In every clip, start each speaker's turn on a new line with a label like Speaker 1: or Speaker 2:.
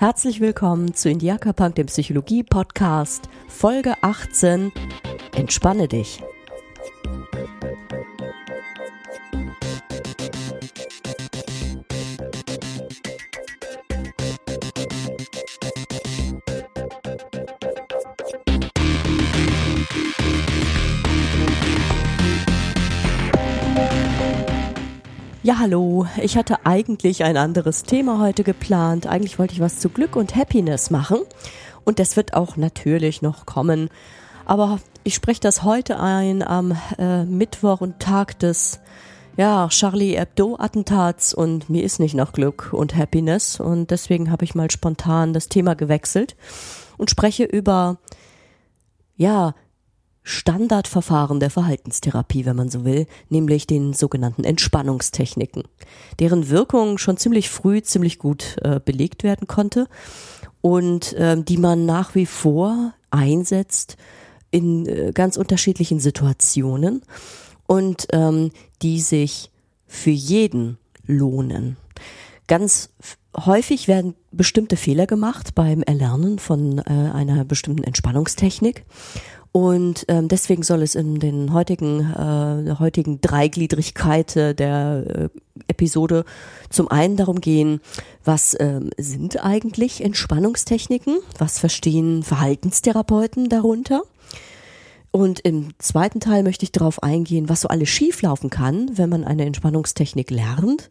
Speaker 1: Herzlich willkommen zu Indiaka Punk, dem Psychologie-Podcast, Folge 18. Entspanne dich. Ja, hallo. Ich hatte eigentlich ein anderes Thema heute geplant. Eigentlich wollte ich was zu Glück und Happiness machen. Und das wird auch natürlich noch kommen. Aber ich spreche das heute ein am äh, Mittwoch und Tag des ja, Charlie Hebdo-Attentats und mir ist nicht nach Glück und Happiness. Und deswegen habe ich mal spontan das Thema gewechselt und spreche über ja, Standardverfahren der Verhaltenstherapie, wenn man so will, nämlich den sogenannten Entspannungstechniken, deren Wirkung schon ziemlich früh ziemlich gut äh, belegt werden konnte und äh, die man nach wie vor einsetzt in äh, ganz unterschiedlichen Situationen und ähm, die sich für jeden lohnen. Ganz häufig werden bestimmte Fehler gemacht beim Erlernen von äh, einer bestimmten Entspannungstechnik und ähm, deswegen soll es in den heutigen, äh, heutigen Dreigliedrigkeit der äh, Episode zum einen darum gehen, was ähm, sind eigentlich Entspannungstechniken? Was verstehen Verhaltenstherapeuten darunter? Und im zweiten Teil möchte ich darauf eingehen, was so alles schieflaufen kann, wenn man eine Entspannungstechnik lernt.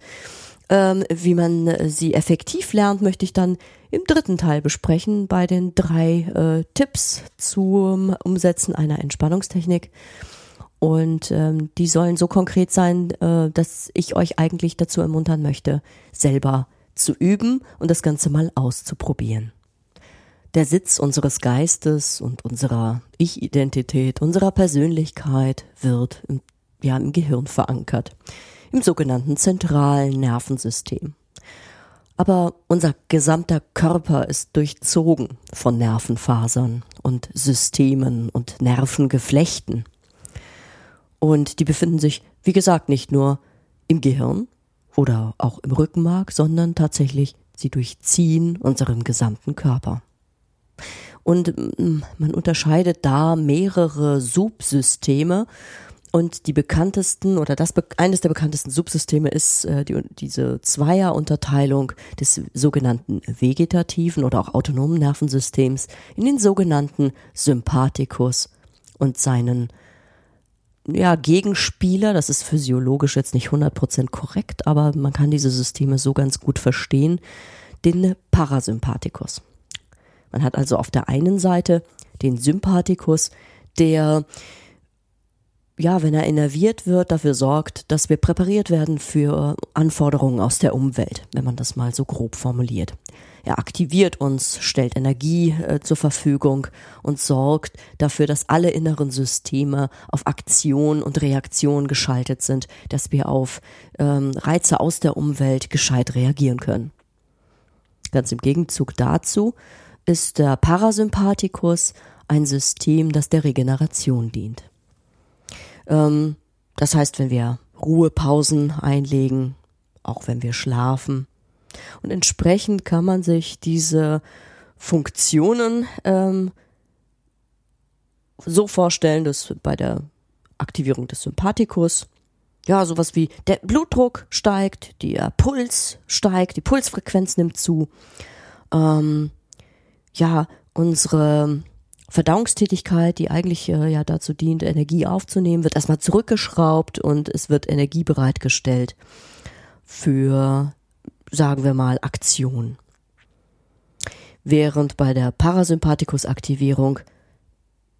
Speaker 1: Ähm, wie man äh, sie effektiv lernt, möchte ich dann im dritten Teil besprechen bei den drei äh, Tipps zum Umsetzen einer Entspannungstechnik. Und ähm, die sollen so konkret sein, äh, dass ich euch eigentlich dazu ermuntern möchte, selber zu üben und das Ganze mal auszuprobieren. Der Sitz unseres Geistes und unserer Ich-Identität, unserer Persönlichkeit wird im, ja, im Gehirn verankert, im sogenannten zentralen Nervensystem. Aber unser gesamter Körper ist durchzogen von Nervenfasern und Systemen und Nervengeflechten. Und die befinden sich, wie gesagt, nicht nur im Gehirn oder auch im Rückenmark, sondern tatsächlich sie durchziehen unseren gesamten Körper. Und mm, man unterscheidet da mehrere Subsysteme und die bekanntesten oder das eines der bekanntesten Subsysteme ist äh, die, diese Zweierunterteilung des sogenannten vegetativen oder auch autonomen Nervensystems in den sogenannten Sympathikus und seinen ja, Gegenspieler, das ist physiologisch jetzt nicht 100% korrekt, aber man kann diese Systeme so ganz gut verstehen, den Parasympathikus. Man hat also auf der einen Seite den Sympathikus, der ja, wenn er innerviert wird, dafür sorgt, dass wir präpariert werden für Anforderungen aus der Umwelt, wenn man das mal so grob formuliert. Er aktiviert uns, stellt Energie äh, zur Verfügung und sorgt dafür, dass alle inneren Systeme auf Aktion und Reaktion geschaltet sind, dass wir auf ähm, Reize aus der Umwelt gescheit reagieren können. Ganz im Gegenzug dazu ist der Parasympathikus ein System, das der Regeneration dient. Ähm, das heißt, wenn wir Ruhepausen einlegen, auch wenn wir schlafen. Und entsprechend kann man sich diese Funktionen ähm, so vorstellen, dass bei der Aktivierung des Sympathikus ja sowas wie der Blutdruck steigt, der Puls steigt, die Pulsfrequenz nimmt zu. Ähm, ja, unsere Verdauungstätigkeit, die eigentlich äh, ja dazu dient, Energie aufzunehmen, wird erstmal zurückgeschraubt und es wird Energie bereitgestellt für, sagen wir mal, Aktion. Während bei der Parasympathikus-Aktivierung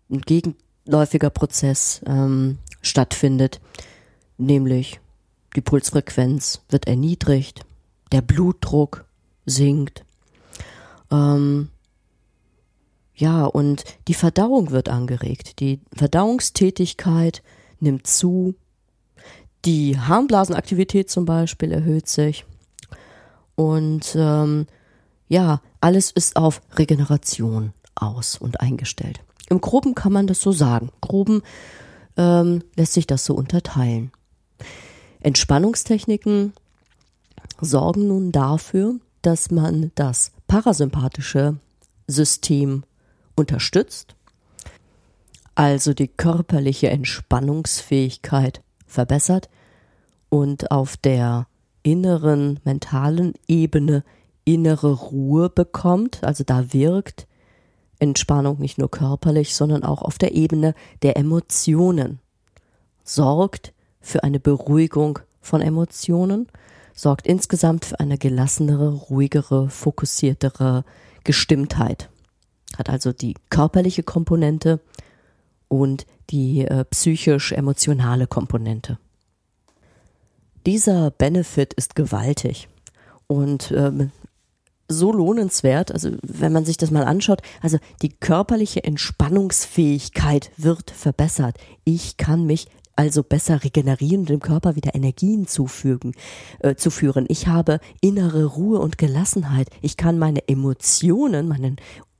Speaker 1: ein gegenläufiger Prozess ähm, stattfindet, nämlich die Pulsfrequenz wird erniedrigt, der Blutdruck sinkt, ähm, ja, und die Verdauung wird angeregt. Die Verdauungstätigkeit nimmt zu. Die Harnblasenaktivität zum Beispiel erhöht sich. Und ähm, ja, alles ist auf Regeneration aus und eingestellt. Im Groben kann man das so sagen. Groben ähm, lässt sich das so unterteilen. Entspannungstechniken sorgen nun dafür, dass man das parasympathische System unterstützt, also die körperliche Entspannungsfähigkeit verbessert und auf der inneren mentalen Ebene innere Ruhe bekommt, also da wirkt Entspannung nicht nur körperlich, sondern auch auf der Ebene der Emotionen, sorgt für eine Beruhigung von Emotionen, sorgt insgesamt für eine gelassenere, ruhigere, fokussiertere Gestimmtheit. Hat also die körperliche Komponente und die äh, psychisch-emotionale Komponente. Dieser Benefit ist gewaltig und ähm, so lohnenswert, also wenn man sich das mal anschaut, also die körperliche Entspannungsfähigkeit wird verbessert. Ich kann mich also besser regenerieren und dem Körper wieder Energien zufügen, äh, zu führen. Ich habe innere Ruhe und Gelassenheit. Ich kann meine Emotionen, meinen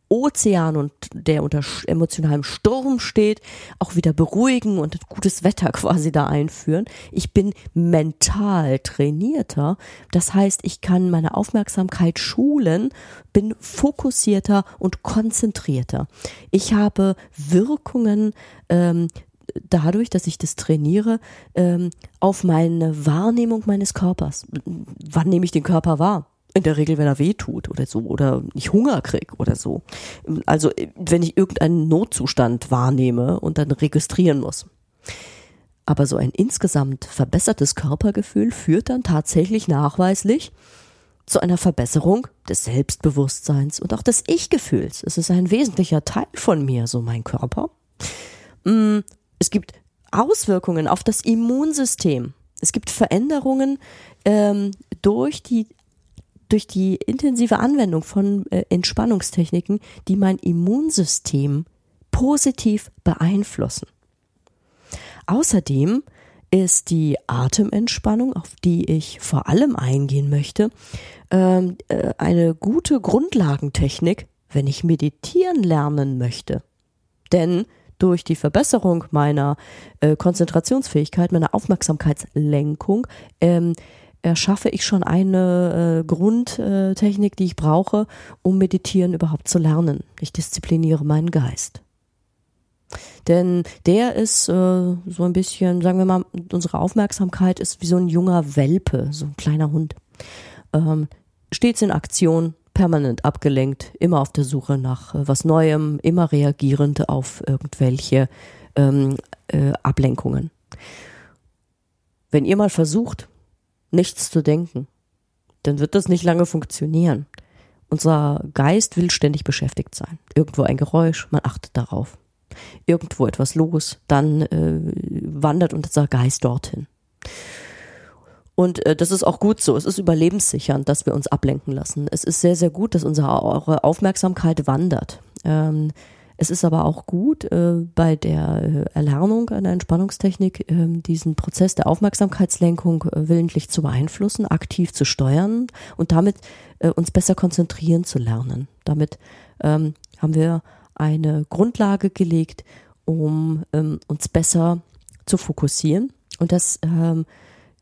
Speaker 1: Ozean und der unter emotionalem Sturm steht, auch wieder beruhigen und gutes Wetter quasi da einführen. Ich bin mental trainierter. Das heißt, ich kann meine Aufmerksamkeit schulen, bin fokussierter und konzentrierter. Ich habe Wirkungen ähm, dadurch, dass ich das trainiere, ähm, auf meine Wahrnehmung meines Körpers. Wann nehme ich den Körper wahr? In der Regel, wenn er weh tut oder so oder ich Hunger krieg oder so. Also wenn ich irgendeinen Notzustand wahrnehme und dann registrieren muss. Aber so ein insgesamt verbessertes Körpergefühl führt dann tatsächlich nachweislich zu einer Verbesserung des Selbstbewusstseins und auch des Ich-Gefühls. Es ist ein wesentlicher Teil von mir, so mein Körper. Mm, es gibt Auswirkungen auf das Immunsystem. Es gibt Veränderungen ähm, durch die durch die intensive Anwendung von äh, Entspannungstechniken, die mein Immunsystem positiv beeinflussen. Außerdem ist die Atementspannung, auf die ich vor allem eingehen möchte, ähm, äh, eine gute Grundlagentechnik, wenn ich meditieren lernen möchte. Denn durch die Verbesserung meiner äh, Konzentrationsfähigkeit, meiner Aufmerksamkeitslenkung, ähm, erschaffe ich schon eine äh, Grundtechnik, die ich brauche, um meditieren überhaupt zu lernen. Ich diszipliniere meinen Geist. Denn der ist äh, so ein bisschen, sagen wir mal, unsere Aufmerksamkeit ist wie so ein junger Welpe, so ein kleiner Hund. Ähm, stets in Aktion, permanent abgelenkt, immer auf der Suche nach äh, was Neuem, immer reagierend auf irgendwelche ähm, äh, Ablenkungen. Wenn ihr mal versucht, nichts zu denken, dann wird das nicht lange funktionieren. Unser Geist will ständig beschäftigt sein. Irgendwo ein Geräusch, man achtet darauf. Irgendwo etwas los, dann äh, wandert unser Geist dorthin. Und äh, das ist auch gut so. Es ist überlebenssichernd, dass wir uns ablenken lassen. Es ist sehr, sehr gut, dass unsere Aufmerksamkeit wandert. Ähm, es ist aber auch gut, äh, bei der äh, Erlernung einer Entspannungstechnik äh, diesen Prozess der Aufmerksamkeitslenkung äh, willentlich zu beeinflussen, aktiv zu steuern und damit äh, uns besser konzentrieren zu lernen. Damit ähm, haben wir eine Grundlage gelegt, um ähm, uns besser zu fokussieren. Und das ähm,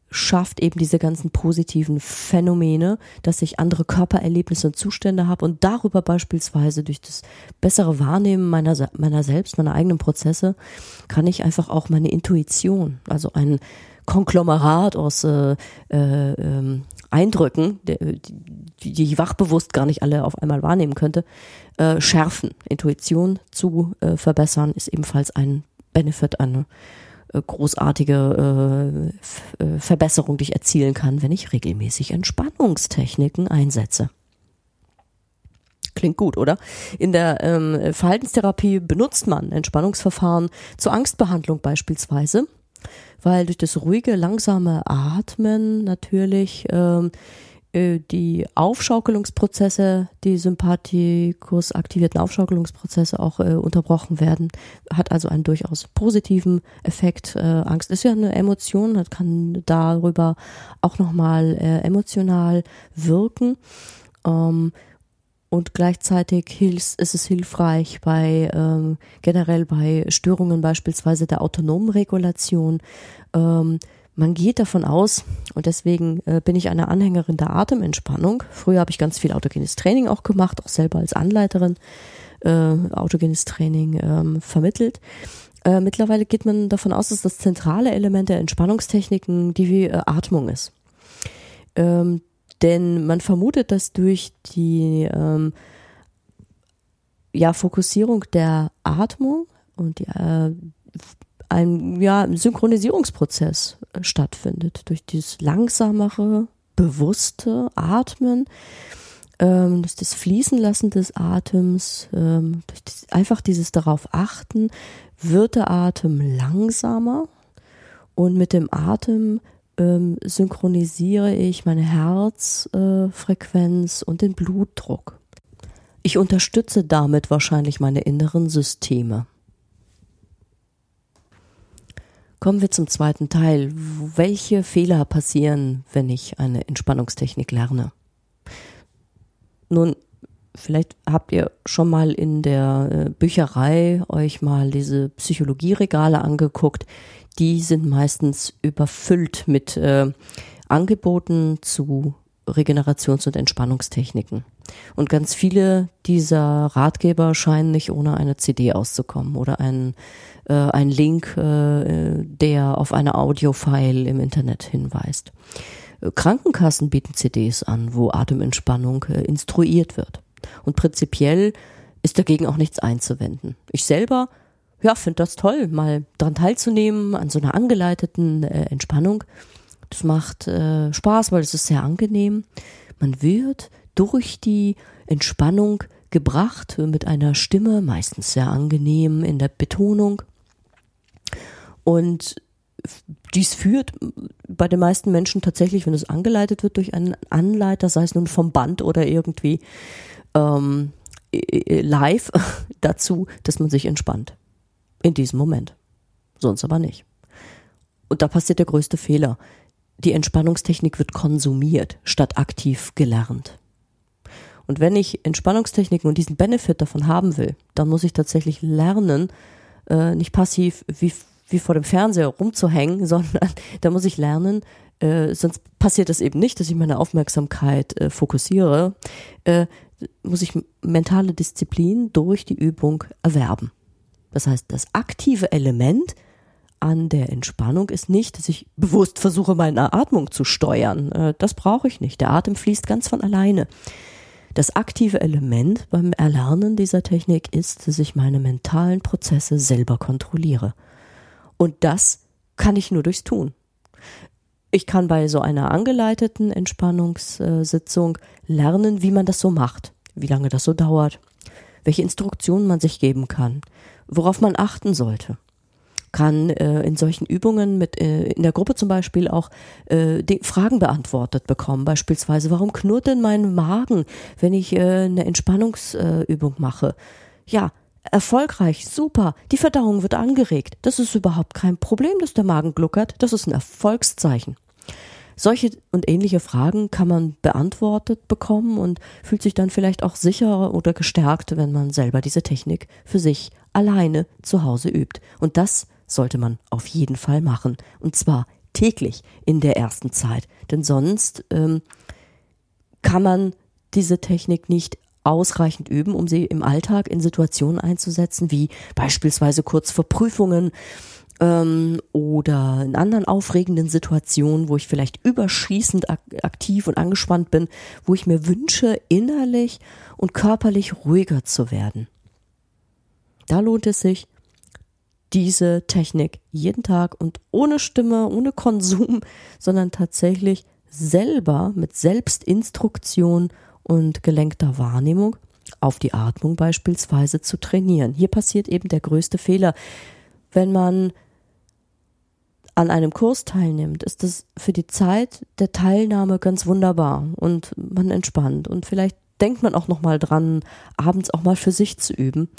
Speaker 1: schafft eben diese ganzen positiven Phänomene, dass ich andere Körpererlebnisse und Zustände habe und darüber beispielsweise durch das bessere Wahrnehmen meiner, meiner selbst, meiner eigenen Prozesse, kann ich einfach auch meine Intuition, also ein Konglomerat aus äh, äh, ähm, Eindrücken, die, die ich wachbewusst gar nicht alle auf einmal wahrnehmen könnte, äh, schärfen. Intuition zu äh, verbessern ist ebenfalls ein Benefit, eine großartige äh, äh, Verbesserung, die ich erzielen kann, wenn ich regelmäßig Entspannungstechniken einsetze. Klingt gut, oder? In der ähm, Verhaltenstherapie benutzt man Entspannungsverfahren zur Angstbehandlung beispielsweise, weil durch das ruhige, langsame Atmen natürlich ähm, äh, die Aufschaukelungsprozesse, die Sympathikus aktivierten Aufschaukelungsprozesse auch äh, unterbrochen werden, hat also einen durchaus positiven Effekt. Äh, Angst ist ja eine Emotion, das kann darüber auch nochmal äh, emotional wirken. Ähm, und gleichzeitig ist es hilfreich bei ähm, generell bei Störungen beispielsweise der autonomen Regulation ähm, Man geht davon aus, und deswegen äh, bin ich eine Anhängerin der Atementspannung. Früher habe ich ganz viel autogenes Training auch gemacht, auch selber als Anleiterin äh, autogenes Training ähm, vermittelt. Äh, mittlerweile geht man davon aus, dass das zentrale Element der Entspannungstechniken die äh, Atmung ist. Ähm, denn man vermutet, dass durch die ähm, ja, Fokussierung der Atmung und die, äh, ein ja, Synchronisierungsprozess äh, stattfindet. Durch dieses langsamere, bewusste Atmen, ähm, durch das Fließenlassen des Atems, ähm, durch das, einfach dieses darauf achten, wird der Atem langsamer und mit dem Atem ähm, synchronisiere ich meine Herzfrequenz äh, und den Blutdruck. Ich unterstütze damit wahrscheinlich meine inneren Systeme. Kommen wir zum zweiten Teil. Welche Fehler passieren, wenn ich eine Entspannungstechnik lerne? Nun, vielleicht habt ihr schon mal in der äh, Bücherei euch mal diese Psychologieregale angeguckt. Die sind meistens überfüllt mit äh, Angeboten zu Regenerations- und Entspannungstechniken. Und ganz viele dieser Ratgeber scheinen nicht ohne eine CD auszukommen oder ein, äh, ein Link, äh, der auf eine Audiofile im Internet hinweist. Äh, Krankenkassen bieten CDs an, wo Atementspannung äh, instruiert wird. Und prinzipiell ist dagegen auch nichts einzuwenden. Ich selber, ja, finde das toll, mal dran teilzunehmen an so einer angeleiteten äh, Entspannung. Das macht äh, Spaß, weil es ist sehr angenehm. Man wird durch die Entspannung gebracht mit einer Stimme, meistens sehr angenehm in der Betonung. Und dies führt bei den meisten Menschen tatsächlich, wenn es angeleitet wird durch einen Anleiter, sei es nun vom Band oder irgendwie ähm, live, dazu, dass man sich entspannt. In diesem Moment. Sonst aber nicht. Und da passiert der größte Fehler. Die Entspannungstechnik wird konsumiert, statt aktiv gelernt. Und wenn ich Entspannungstechniken und diesen Benefit davon haben will, dann muss ich tatsächlich lernen, äh, nicht passiv wie wie vor dem Fernseher rumzuhängen, sondern da muss ich lernen, äh, sonst passiert es eben nicht, dass ich meine Aufmerksamkeit äh, fokussiere, äh, muss ich mentale Disziplin durch die Übung erwerben. Das heißt, das aktive Element an der Entspannung ist nicht, dass ich bewusst versuche, meine Atmung zu steuern. Äh, das brauche ich nicht. Der Atem fließt ganz von alleine. Das aktive Element beim Erlernen dieser Technik ist, dass ich meine mentalen Prozesse selber kontrolliere. Und das kann ich nur durchs Tun. Ich kann bei so einer angeleiteten Entspannungssitzung lernen, wie man das so macht, wie lange das so dauert, welche Instruktionen man sich geben kann, worauf man achten sollte. Kann äh, in solchen Übungen mit äh, in der Gruppe zum Beispiel auch äh, die Fragen beantwortet bekommen. Beispielsweise, warum knurrt denn mein Magen, wenn ich äh, eine Entspannungsübung mache? Ja, erfolgreich, super, die Verdauung wird angeregt. Das ist überhaupt kein Problem, dass der Magen gluckert. Das ist ein Erfolgszeichen. Solche und ähnliche Fragen kann man beantwortet bekommen und fühlt sich dann vielleicht auch sicherer oder gestärkt, wenn man selber diese Technik für sich alleine zu Hause übt. Und das sollte man auf jeden Fall machen. Und zwar täglich in der ersten Zeit. Denn sonst ähm, kann man diese Technik nicht ausreichend üben, um sie im Alltag in Situationen einzusetzen, wie beispielsweise kurz vor Prüfungen ähm, oder in anderen aufregenden Situationen, wo ich vielleicht überschießend ak aktiv und angespannt bin, wo ich mir wünsche, innerlich und körperlich ruhiger zu werden. Da lohnt es sich, diese Technik jeden Tag und ohne Stimme, ohne Konsum, sondern tatsächlich selber mit Selbstinstruktion und gelenkter Wahrnehmung auf die Atmung beispielsweise zu trainieren. Hier passiert eben der größte Fehler. Wenn man an einem Kurs teilnimmt, ist das für die Zeit der Teilnahme ganz wunderbar und man entspannt und vielleicht denkt man auch noch mal dran, abends auch mal für sich zu üben,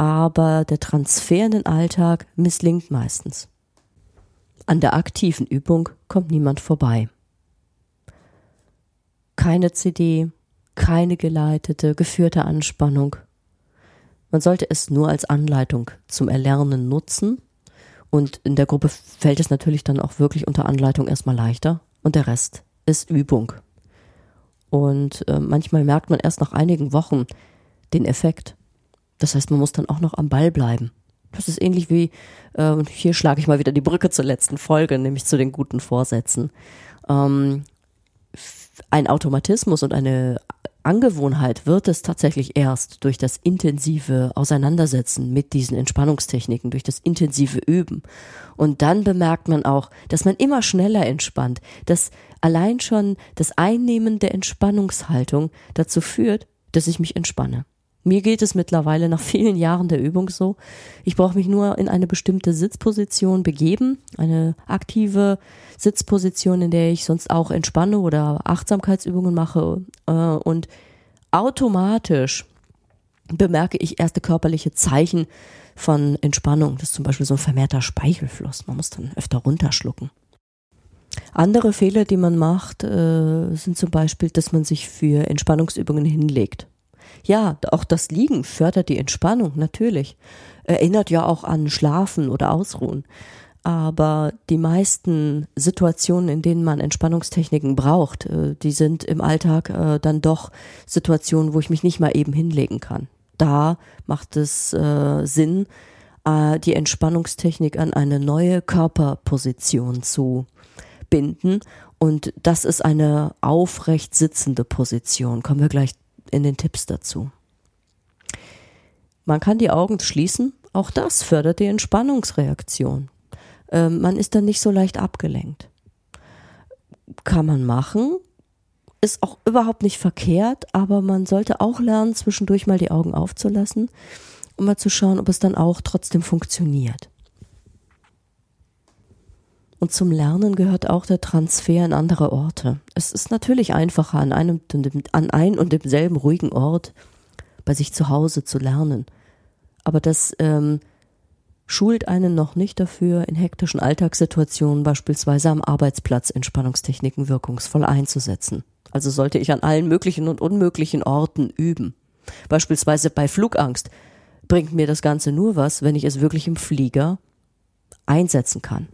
Speaker 1: aber der Transfer in den Alltag misslingt meistens. An der aktiven Übung kommt niemand vorbei. Keine CD, keine geleitete, geführte Anspannung. Man sollte es nur als Anleitung zum Erlernen nutzen Und in der Gruppe fällt es natürlich dann auch wirklich unter Anleitung erstmal leichter und der Rest ist Übung. Und äh, manchmal merkt man erst nach einigen Wochen den Effekt. Das heißt, man muss dann auch noch am Ball bleiben. Das ist ähnlich wie, äh, hier schlage ich mal wieder die Brücke zur letzten Folge, nämlich zu den guten Vorsätzen. Ähm, ein Automatismus und eine Angewohnheit wird es tatsächlich erst durch das intensive Auseinandersetzen mit diesen Entspannungstechniken, durch das intensive Üben. Und dann bemerkt man auch, dass man immer schneller entspannt, dass allein schon das Einnehmen der Entspannungshaltung dazu führt, dass ich mich entspanne. Mir geht es mittlerweile nach vielen Jahren der Übung so. Ich brauche mich nur in eine bestimmte Sitzposition begeben, eine aktive Sitzposition, in der ich sonst auch entspanne oder Achtsamkeitsübungen mache äh, und automatisch bemerke ich erste körperliche Zeichen von Entspannung. Das ist zum Beispiel so ein vermehrter Speichelfluss. Man muss dann öfter runterschlucken. Andere Fehler, die man macht, äh, sind zum Beispiel, dass man sich für Entspannungsübungen hinlegt. Ja, auch das Liegen fördert die Entspannung, natürlich. Erinnert ja auch an Schlafen oder Ausruhen. Aber die meisten Situationen, in denen man Entspannungstechniken braucht, äh, die sind im Alltag äh, dann doch Situationen, wo ich mich nicht mal eben hinlegen kann. Da macht es äh, Sinn, die Entspannungstechnik an eine neue Körperposition zu binden. Und das ist eine aufrecht sitzende Position. Kommen wir gleich in den Tipps dazu. Man kann die Augen schließen, auch das fördert die Entspannungsreaktion. Ähm, man ist dann nicht so leicht abgelenkt. Kann man machen, ist auch überhaupt nicht verkehrt, aber man sollte auch lernen, zwischendurch mal die Augen aufzulassen, um mal zu schauen, ob es dann auch trotzdem funktioniert. Und zum Lernen gehört auch der Transfer in andere Orte. Es ist natürlich einfacher, an einem, an ein und demselben ruhigen Ort bei sich zu Hause zu lernen. Aber das ähm, schult einen noch nicht dafür, in hektischen Alltagssituationen, beispielsweise am Arbeitsplatz, Entspannungstechniken wirkungsvoll einzusetzen. Also sollte ich an allen möglichen und unmöglichen Orten üben. Beispielsweise bei Flugangst bringt mir das Ganze nur was, wenn ich es wirklich im Flieger einsetzen kann.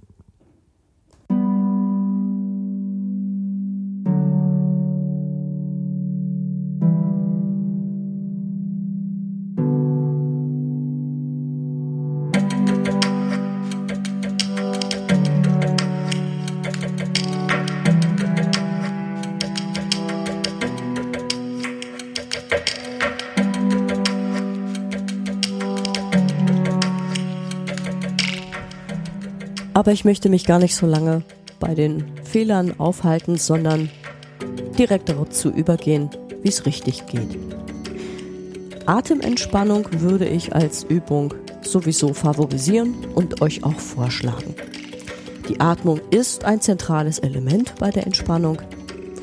Speaker 1: Aber ich möchte mich gar nicht so lange bei den Fehlern aufhalten, sondern direkt dazu übergehen, wie es richtig geht. Atementspannung würde ich als Übung sowieso favorisieren und euch auch vorschlagen. Die Atmung ist ein zentrales Element bei der Entspannung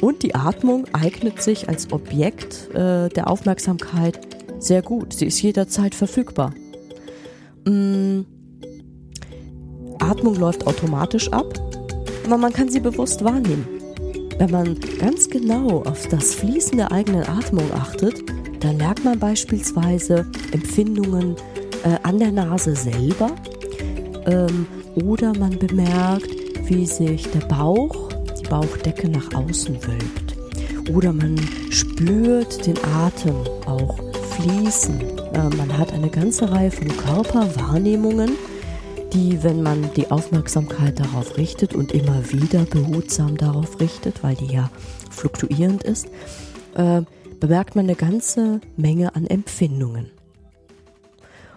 Speaker 1: und die Atmung eignet sich als Objekt äh, der Aufmerksamkeit sehr gut. Sie ist jederzeit verfügbar. Mm, Atmung läuft automatisch ab, aber man kann sie bewusst wahrnehmen. Wenn man ganz genau auf das Fließen der eigenen Atmung achtet, dann merkt man beispielsweise Empfindungen äh, an der Nase selber ähm, oder man bemerkt, wie sich der Bauch, die Bauchdecke nach außen wölbt. Oder man spürt den Atem auch fließen. Äh, man hat eine ganze Reihe von Körperwahrnehmungen, die, wenn man die Aufmerksamkeit darauf richtet und immer wieder behutsam darauf richtet, weil die ja fluktuierend ist, äh, bemerkt man eine ganze Menge an Empfindungen.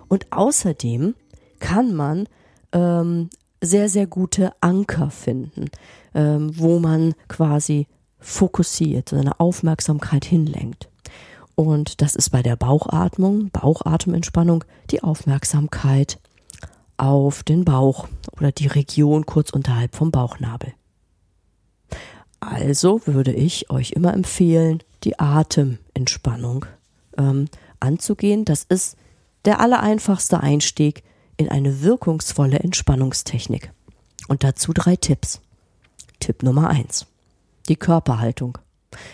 Speaker 1: Und außerdem kann man ähm, sehr, sehr gute Anker finden, ähm, wo man quasi fokussiert, seine Aufmerksamkeit hinlenkt. Und das ist bei der Bauchatmung, Bauchatementspannung, die Aufmerksamkeit auf den Bauch oder die Region kurz unterhalb vom Bauchnabel. Also würde ich euch immer empfehlen, die Atementspannung ähm, anzugehen. Das ist der allereinfachste Einstieg in eine wirkungsvolle Entspannungstechnik. Und dazu drei Tipps. Tipp Nummer eins: Die Körperhaltung.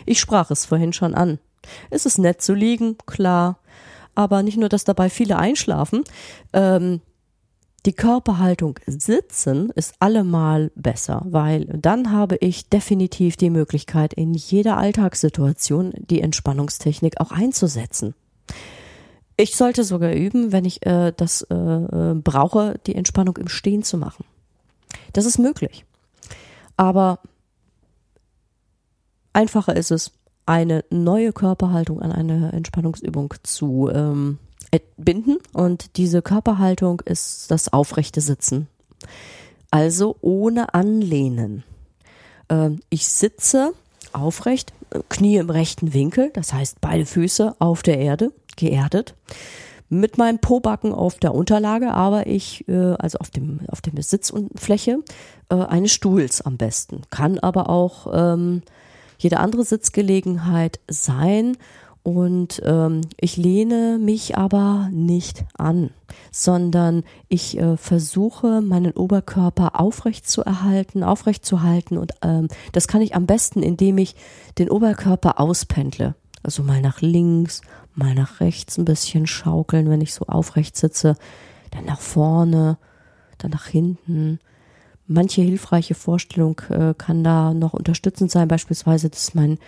Speaker 1: Ich sprach es vorhin schon an. Es ist nett zu liegen, klar, aber nicht nur, dass dabei viele einschlafen. Ähm, die Körperhaltung sitzen ist allemal besser, weil dann habe ich definitiv die Möglichkeit, in jeder Alltagssituation die Entspannungstechnik auch einzusetzen. Ich sollte sogar üben, wenn ich äh, das äh, äh, brauche, die Entspannung im Stehen zu machen. Das ist möglich. Aber einfacher ist es, eine neue Körperhaltung an eine Entspannungsübung zu ähm, binden und diese Körperhaltung ist das aufrechte Sitzen. Also ohne Anlehnen. Ähm, ich sitze aufrecht, Knie im rechten Winkel, das heißt beide Füße auf der Erde, geerdet, mit meinem Pobacken auf der Unterlage, aber ich, äh, also auf dem, auf dem Sitzfläche äh, eines Stuhls am besten. Kann aber auch ähm, jede andere Sitzgelegenheit sein und ähm, ich lehne mich aber nicht an, sondern ich äh, versuche, meinen Oberkörper aufrecht zu erhalten, aufrecht zu halten. Und ähm, das kann ich am besten, indem ich den Oberkörper auspendle. Also mal nach links, mal nach rechts ein bisschen schaukeln, wenn ich so aufrecht sitze, dann nach vorne, dann nach hinten. Manche hilfreiche Vorstellung äh, kann da noch unterstützend sein, beispielsweise, dass mein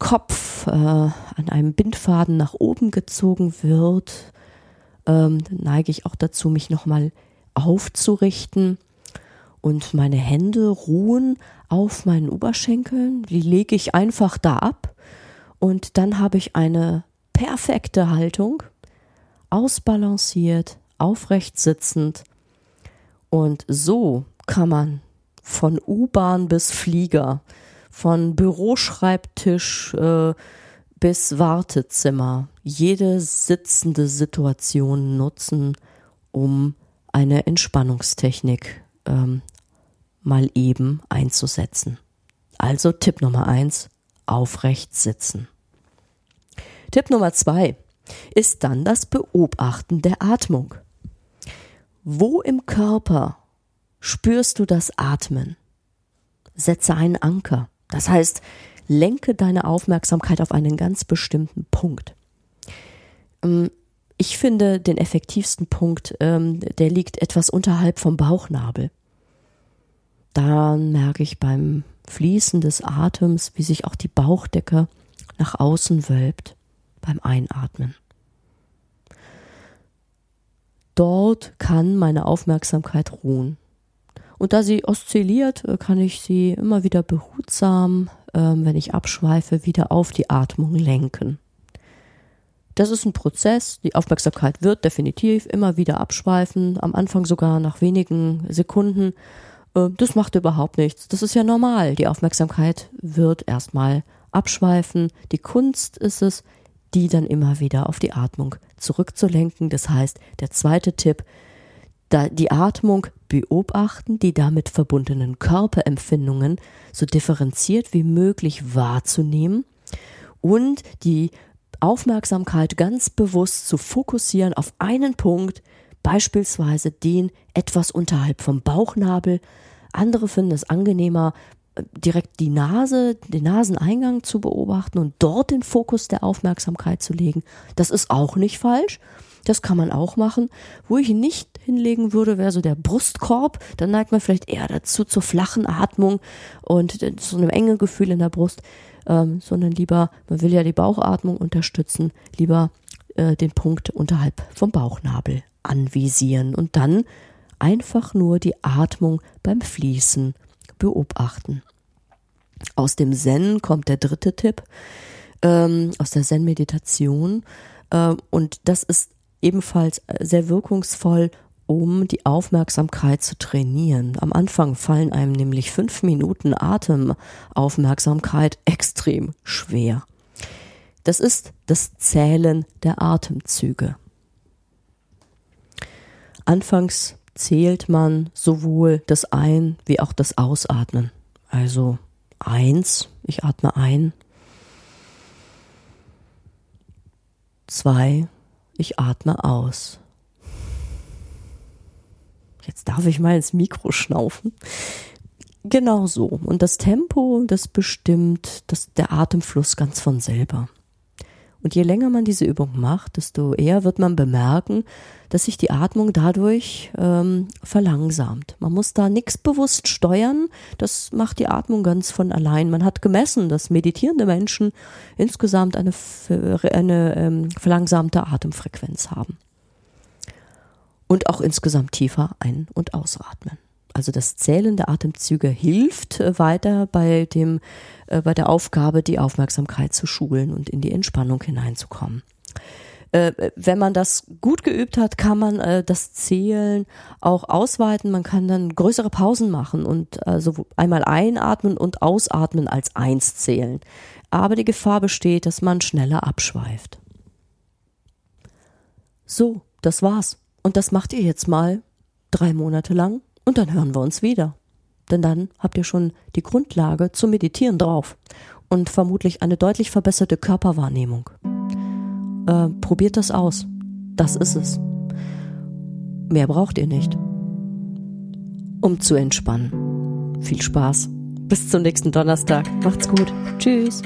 Speaker 1: Kopf äh, an einem Bindfaden nach oben gezogen wird, ähm, neige ich auch dazu, mich nochmal aufzurichten und meine Hände ruhen auf meinen Oberschenkeln. Die lege ich einfach da ab und dann habe ich eine perfekte Haltung, ausbalanciert, aufrecht sitzend und so kann man von U-Bahn bis Flieger von Büroschreibtisch äh, bis Wartezimmer jede sitzende Situation nutzen, um eine Entspannungstechnik ähm, mal eben einzusetzen. Also Tipp Nummer eins, aufrecht sitzen. Tipp Nummer zwei ist dann das Beobachten der Atmung. Wo im Körper spürst du das Atmen? Setze einen Anker. Das heißt, lenke deine Aufmerksamkeit auf einen ganz bestimmten Punkt. Ähm, ich finde den effektivsten Punkt, ähm, der liegt etwas unterhalb vom Bauchnabel. Da merke ich beim Fließen des Atems, wie sich auch die Bauchdecke nach außen wölbt beim Einatmen. Dort kann meine Aufmerksamkeit ruhen. Und da sie oszilliert, äh, kann ich sie immer wieder behutsam, ähm, wenn ich abschweife, wieder auf die Atmung lenken. Das ist ein Prozess. Die Aufmerksamkeit wird definitiv immer wieder abschweifen, am Anfang sogar nach wenigen Sekunden. Äh, das macht überhaupt nichts. Das ist ja normal. Die Aufmerksamkeit wird erstmal abschweifen. Die Kunst ist es, die dann immer wieder auf die Atmung zurückzulenken. Das heißt, der zweite Tipp, da die Atmung beobachten, die damit verbundenen Körperempfindungen so differenziert wie möglich wahrzunehmen und die Aufmerksamkeit ganz bewusst zu fokussieren auf einen Punkt, beispielsweise den etwas unterhalb vom Bauchnabel. Andere finden es angenehmer, direkt die Nase, den Naseneingang zu beobachten und dort den Fokus der Aufmerksamkeit zu legen. Das ist auch nicht falsch. Das kann man auch machen. Wo ich ihn nicht hinlegen würde, wäre so der Brustkorb. Dann neigt man vielleicht eher dazu zur flachen Atmung und zu einem engen Gefühl in der Brust, ähm, sondern lieber, man will ja die Bauchatmung unterstützen, lieber äh, den Punkt unterhalb vom Bauchnabel anvisieren und dann einfach nur die Atmung beim Fließen beobachten. Aus dem Zen kommt der dritte Tipp, ähm, aus der Zen-Meditation. Ähm, und das ist ebenfalls äh, sehr wirkungsvoll, um die Aufmerksamkeit zu trainieren. Am Anfang fallen einem nämlich fünf Minuten Atemaufmerksamkeit extrem schwer. Das ist das Zählen der Atemzüge. Anfangs zählt man sowohl das Ein- wie auch das Ausatmen. Also eins, ich atme ein. Zwei, ich atme aus. Jetzt darf ich mal ins Mikro schnaufen. Genau so. Und das Tempo, das bestimmt das, der Atemfluss ganz von selber. Und je länger man diese Übung macht, desto eher wird man bemerken, dass sich die Atmung dadurch ähm, verlangsamt. Man muss da nichts bewusst steuern, das macht die Atmung ganz von allein. Man hat gemessen, dass meditierende Menschen insgesamt eine, eine ähm, verlangsamte Atemfrequenz haben. Und auch insgesamt tiefer ein- und ausatmen. Also das Zählen der Atemzüge hilft äh, weiter bei dem, äh, bei der Aufgabe, die Aufmerksamkeit zu schulen und in die Entspannung hineinzukommen. Äh, wenn man das gut geübt hat, kann man äh, das Zählen auch ausweiten. Man kann dann größere Pausen machen und also einmal einatmen und ausatmen als eins zählen. Aber die Gefahr besteht, dass man schneller abschweift. So, das war's. Und das macht ihr jetzt mal drei Monate lang und dann hören wir uns wieder. Denn dann habt ihr schon die Grundlage zum Meditieren drauf und vermutlich eine deutlich verbesserte Körperwahrnehmung. Äh, probiert das aus. Das ist es. Mehr braucht ihr nicht. Um zu entspannen. Viel Spaß. Bis zum nächsten Donnerstag. Macht's gut. Tschüss.